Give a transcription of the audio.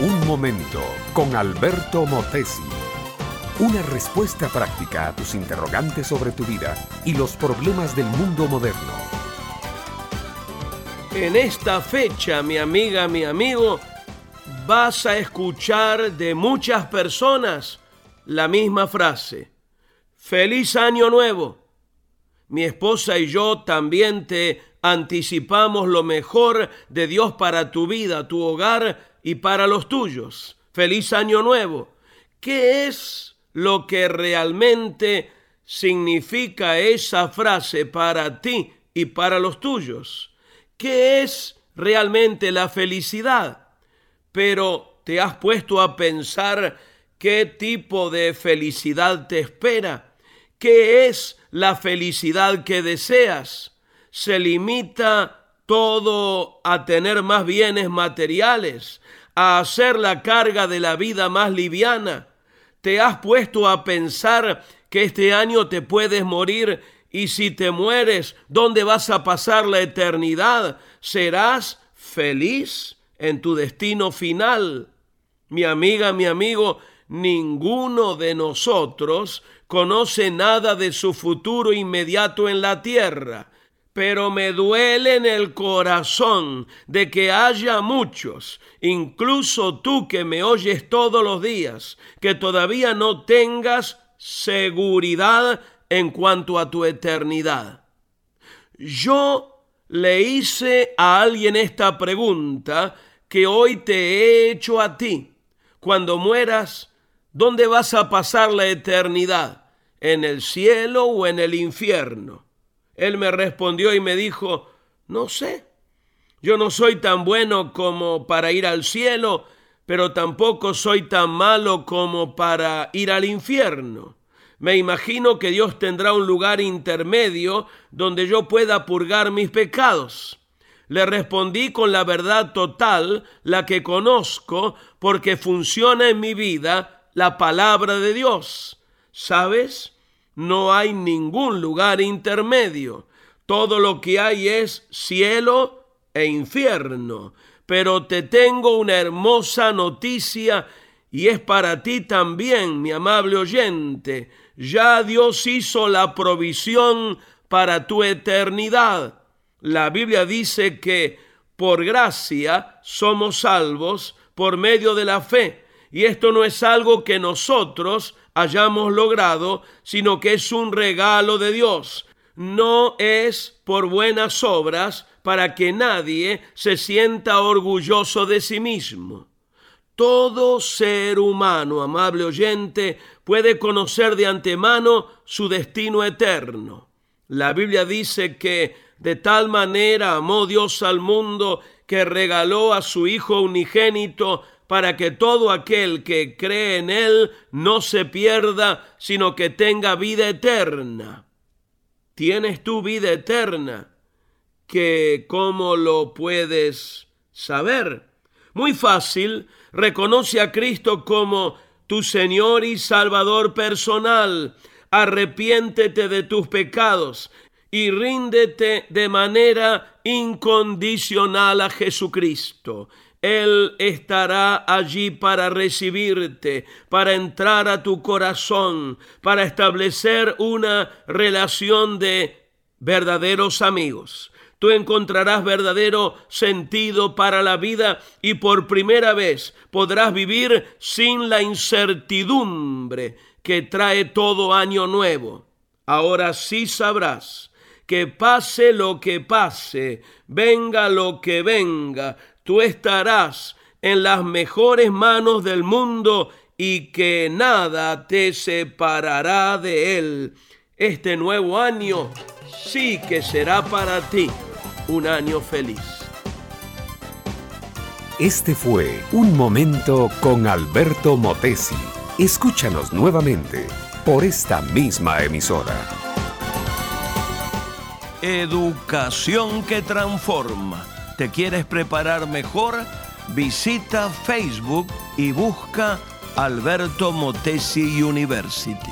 Un momento con Alberto Motesi. Una respuesta práctica a tus interrogantes sobre tu vida y los problemas del mundo moderno. En esta fecha, mi amiga, mi amigo, vas a escuchar de muchas personas la misma frase. Feliz año nuevo. Mi esposa y yo también te anticipamos lo mejor de Dios para tu vida, tu hogar y para los tuyos. Feliz año nuevo. ¿Qué es lo que realmente significa esa frase para ti y para los tuyos? ¿Qué es realmente la felicidad? Pero te has puesto a pensar qué tipo de felicidad te espera. ¿Qué es la felicidad que deseas? ¿Se limita todo a tener más bienes materiales? a hacer la carga de la vida más liviana. Te has puesto a pensar que este año te puedes morir y si te mueres, ¿dónde vas a pasar la eternidad? ¿Serás feliz en tu destino final? Mi amiga, mi amigo, ninguno de nosotros conoce nada de su futuro inmediato en la tierra pero me duele en el corazón de que haya muchos, incluso tú que me oyes todos los días, que todavía no tengas seguridad en cuanto a tu eternidad. Yo le hice a alguien esta pregunta que hoy te he hecho a ti. Cuando mueras, ¿dónde vas a pasar la eternidad? ¿En el cielo o en el infierno? Él me respondió y me dijo, no sé, yo no soy tan bueno como para ir al cielo, pero tampoco soy tan malo como para ir al infierno. Me imagino que Dios tendrá un lugar intermedio donde yo pueda purgar mis pecados. Le respondí con la verdad total, la que conozco, porque funciona en mi vida la palabra de Dios. ¿Sabes? no hay ningún lugar intermedio. Todo lo que hay es cielo e infierno. Pero te tengo una hermosa noticia y es para ti también, mi amable oyente. Ya Dios hizo la provisión para tu eternidad. La Biblia dice que por gracia somos salvos por medio de la fe. Y esto no es algo que nosotros hayamos logrado, sino que es un regalo de Dios. No es por buenas obras para que nadie se sienta orgulloso de sí mismo. Todo ser humano, amable oyente, puede conocer de antemano su destino eterno. La Biblia dice que de tal manera amó Dios al mundo que regaló a su Hijo unigénito para que todo aquel que cree en Él no se pierda, sino que tenga vida eterna. ¿Tienes tu vida eterna? ¿Que cómo lo puedes saber? Muy fácil, reconoce a Cristo como tu Señor y Salvador personal. Arrepiéntete de tus pecados y ríndete de manera incondicional a Jesucristo. Él estará allí para recibirte, para entrar a tu corazón, para establecer una relación de verdaderos amigos. Tú encontrarás verdadero sentido para la vida y por primera vez podrás vivir sin la incertidumbre que trae todo año nuevo. Ahora sí sabrás que pase lo que pase, venga lo que venga, tú estarás en las mejores manos del mundo y que nada te separará de él. Este nuevo año sí que será para ti un año feliz. Este fue Un Momento con Alberto Motesi. Escúchanos nuevamente por esta misma emisora. Educación que transforma ¿Te quieres preparar mejor? Visita Facebook y busca Alberto Motesi University.